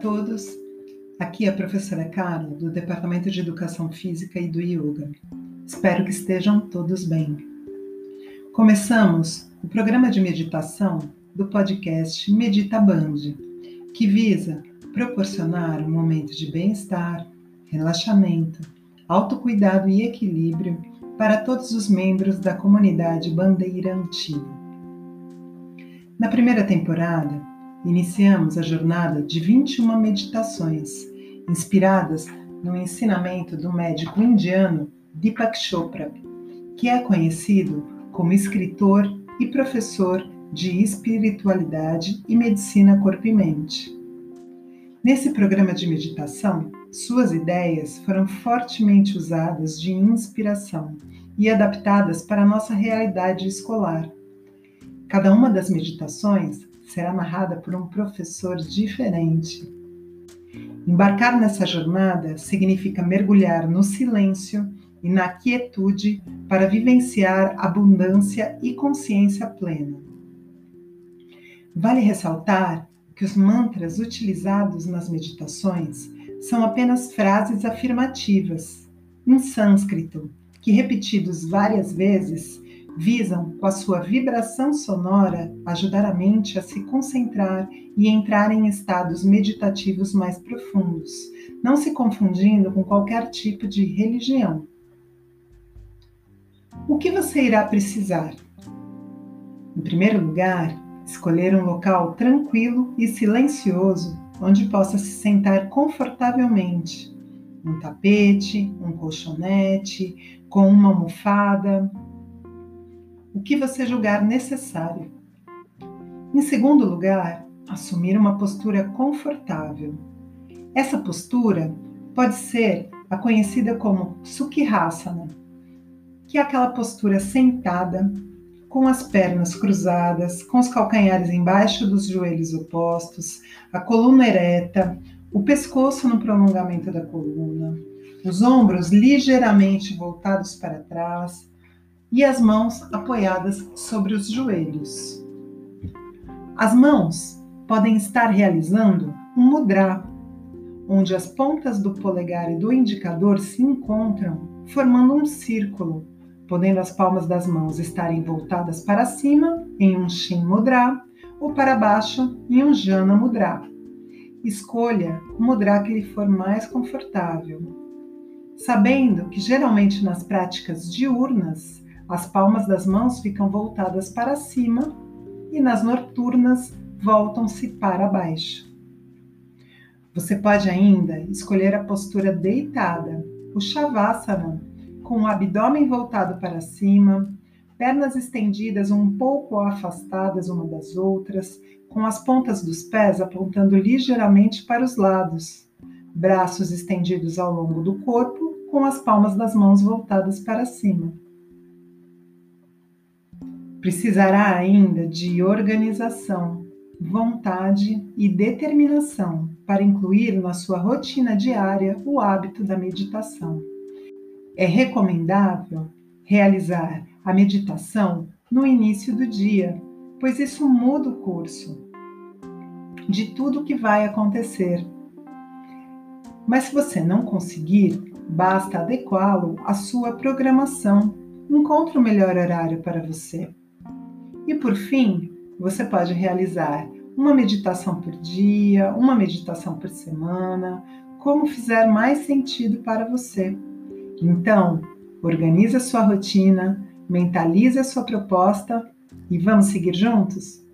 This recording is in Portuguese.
todos, aqui é a professora Carla, do Departamento de Educação Física e do Yoga. Espero que estejam todos bem. Começamos o programa de meditação do podcast Medita Band, que visa proporcionar um momento de bem-estar, relaxamento, autocuidado e equilíbrio para todos os membros da comunidade Bandeira Antiga. Na primeira temporada, iniciamos a jornada de 21 meditações, inspiradas no ensinamento do médico indiano Deepak Chopra, que é conhecido como escritor e professor de espiritualidade e medicina corpo e mente. Nesse programa de meditação, suas ideias foram fortemente usadas de inspiração e adaptadas para a nossa realidade escolar. Cada uma das meditações será narrada por um professor diferente. Embarcar nessa jornada significa mergulhar no silêncio e na quietude para vivenciar abundância e consciência plena. Vale ressaltar que os mantras utilizados nas meditações são apenas frases afirmativas, em sânscrito, que repetidos várias vezes visam, com a sua vibração sonora, ajudar a mente a se concentrar e entrar em estados meditativos mais profundos, não se confundindo com qualquer tipo de religião. O que você irá precisar? Em primeiro lugar, escolher um local tranquilo e silencioso onde possa se sentar confortavelmente. Um tapete, um colchonete, com uma almofada, o que você julgar necessário. Em segundo lugar, assumir uma postura confortável. Essa postura pode ser a conhecida como Sukhasana, que é aquela postura sentada, com as pernas cruzadas, com os calcanhares embaixo dos joelhos opostos, a coluna ereta, o pescoço no prolongamento da coluna, os ombros ligeiramente voltados para trás, e as mãos apoiadas sobre os joelhos. As mãos podem estar realizando um mudra, onde as pontas do polegar e do indicador se encontram, formando um círculo, podendo as palmas das mãos estarem voltadas para cima em um Shin Mudra ou para baixo em um Jana Mudra. Escolha o mudra que lhe for mais confortável, sabendo que geralmente nas práticas diurnas as palmas das mãos ficam voltadas para cima e nas noturnas voltam-se para baixo. Você pode ainda escolher a postura deitada, o Shavasana, com o abdômen voltado para cima, pernas estendidas um pouco afastadas uma das outras, com as pontas dos pés apontando ligeiramente para os lados, braços estendidos ao longo do corpo, com as palmas das mãos voltadas para cima. Precisará ainda de organização, vontade e determinação para incluir na sua rotina diária o hábito da meditação. É recomendável realizar a meditação no início do dia, pois isso muda o curso de tudo o que vai acontecer. Mas se você não conseguir, basta adequá-lo à sua programação. Encontre o melhor horário para você. E por fim, você pode realizar uma meditação por dia, uma meditação por semana, como fizer mais sentido para você. Então, organize a sua rotina, mentalize a sua proposta e vamos seguir juntos?